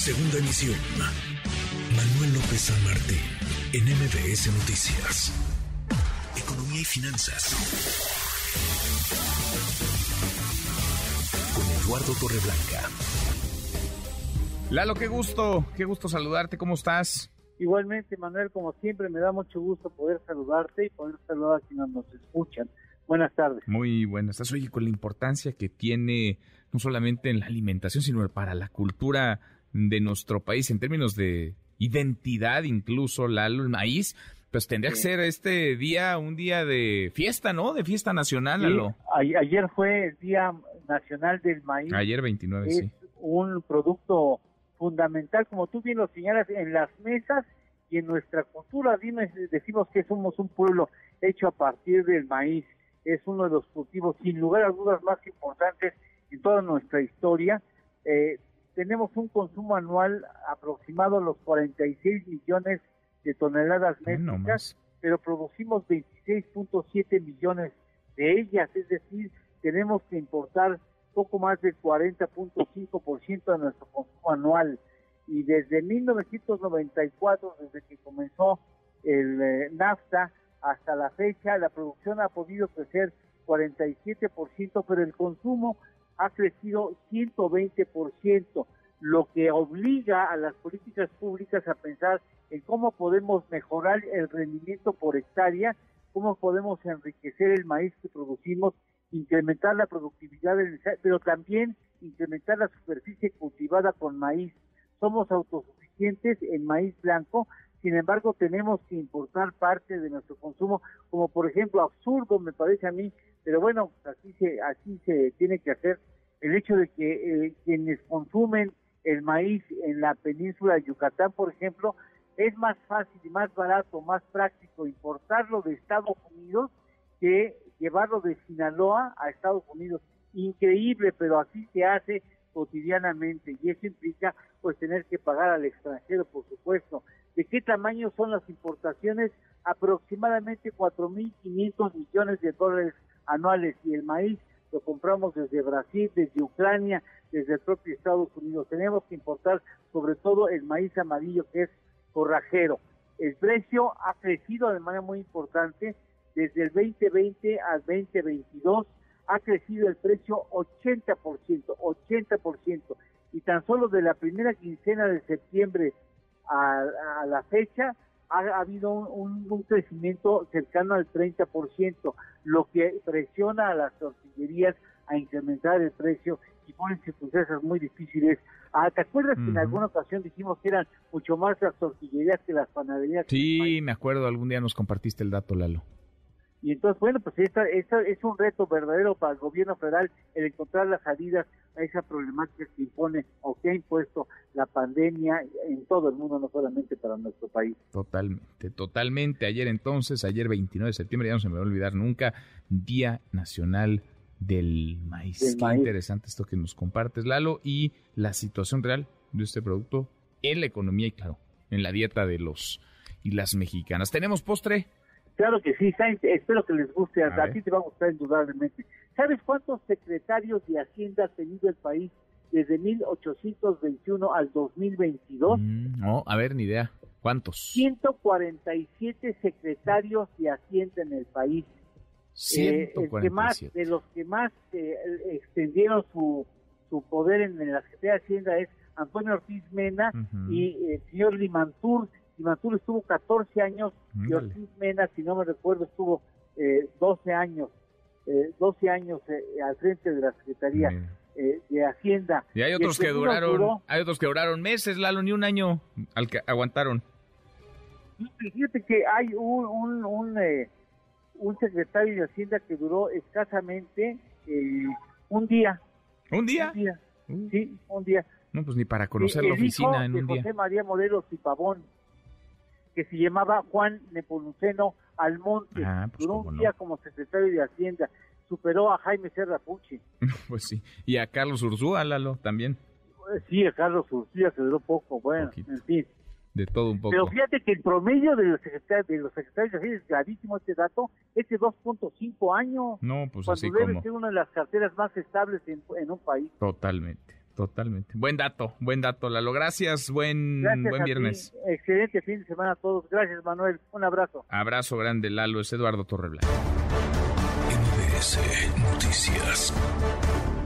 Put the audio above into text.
Segunda emisión. Manuel López San Martín, en MBS Noticias. Economía y finanzas. Con Eduardo Torreblanca. Lalo, qué gusto, qué gusto saludarte, ¿cómo estás? Igualmente, Manuel, como siempre, me da mucho gusto poder saludarte y poder saludar a quienes nos escuchan. Buenas tardes. Muy buenas tardes. Oye, con la importancia que tiene no solamente en la alimentación, sino para la cultura de nuestro país en términos de identidad, incluso Lalo, el maíz, pues tendría que ser este día un día de fiesta, ¿no? De fiesta nacional, Lalo. ayer fue el Día Nacional del Maíz. Ayer 29, es sí. Un producto fundamental, como tú bien lo señalas, en las mesas y en nuestra cultura. Dime, decimos que somos un pueblo hecho a partir del maíz. Es uno de los cultivos, sin lugar a dudas, más importantes en toda nuestra historia. Eh, tenemos un consumo anual aproximado a los 46 millones de toneladas métricas, pero producimos 26.7 millones de ellas, es decir, tenemos que importar poco más del 40.5% de nuestro consumo anual. Y desde 1994, desde que comenzó el eh, NAFTA hasta la fecha, la producción ha podido crecer 47%, pero el consumo ha crecido 120%, lo que obliga a las políticas públicas a pensar en cómo podemos mejorar el rendimiento por hectárea, cómo podemos enriquecer el maíz que producimos, incrementar la productividad, pero también incrementar la superficie cultivada con maíz. Somos autosuficientes en maíz blanco, sin embargo tenemos que importar parte de nuestro consumo, como por ejemplo absurdo me parece a mí, pero bueno, así se, así se tiene que hacer el hecho de que eh, quienes consumen el maíz en la península de Yucatán, por ejemplo, es más fácil y más barato, más práctico importarlo de Estados Unidos que llevarlo de Sinaloa a Estados Unidos. Increíble, pero así se hace cotidianamente y eso implica pues tener que pagar al extranjero, por supuesto. ¿De qué tamaño son las importaciones? Aproximadamente 4.500 millones de dólares anuales y el maíz lo compramos desde Brasil, desde Ucrania, desde el propio Estados Unidos. Tenemos que importar sobre todo el maíz amarillo que es corrajero. El precio ha crecido de manera muy importante desde el 2020 al 2022 ha crecido el precio 80%, 80%, y tan solo de la primera quincena de septiembre a, la fecha ha, habido un, crecimiento cercano al 30%, lo que presiona a las tortillerías a incrementar el precio y ponen circunstancias muy difíciles. Ah, ¿Te acuerdas que en alguna ocasión dijimos que eran mucho más las tortillerías que las panaderías? Sí, me acuerdo, algún día nos compartiste el dato, Lalo. Y entonces, bueno, pues esta, esta es un reto verdadero para el gobierno federal el encontrar las salidas a esa problemática que impone o que ha impuesto la pandemia en todo el mundo, no solamente para nuestro país. Totalmente, totalmente. Ayer entonces, ayer 29 de septiembre, ya no se me va a olvidar nunca, Día Nacional del Maíz. Qué interesante esto que nos compartes, Lalo, y la situación real de este producto en la economía y, claro, en la dieta de los y las mexicanas. ¿Tenemos postre? Claro que sí, espero que les guste, a, ti te va a gustar indudablemente. ¿Sabes cuántos secretarios de Hacienda ha tenido el país desde 1821 al 2022? Mm, no, a ver, ni idea. ¿Cuántos? 147 secretarios de Hacienda en el país. 147. Eh, más, de los que más eh, extendieron su, su poder en, la Secretaría de Hacienda es Antonio Ortiz Mena y el señor Limantur, Matur estuvo 14 años y Ortiz Mena, si no me recuerdo, estuvo eh, 12 años, eh, 12 años eh, al frente de la Secretaría eh, de Hacienda. Y hay otros que duraron, hay otros que duraron meses, Lalo, ni un año al que aguantaron. Fíjate que hay un, un, un, un secretario de Hacienda que duró escasamente un día. ¿Un día? Un día. Uh. Sí, un día. No, pues ni para conocer la oficina en un día. José María Morelos y Pavón que se llamaba Juan Nepomuceno Almonte. Ah, pues Duró un día como secretario de Hacienda. Superó a Jaime Serra Pucci. pues sí. Y a Carlos Urzúa, Lalo, también. Pues sí, a Carlos Urzúa se duró poco. Bueno, en fin. De todo un poco. Pero fíjate que el promedio de los secretarios de, los secretarios de Hacienda es gravísimo este dato. Es de 2.5 años. No, pues cuando así debe ser una de las carteras más estables en, en un país. Totalmente Totalmente. Buen dato, buen dato, Lalo. Gracias, buen, buen viernes. Excelente fin de semana a todos. Gracias, Manuel. Un abrazo. Abrazo grande, Lalo. Es Eduardo Torreblanca. NBS Noticias.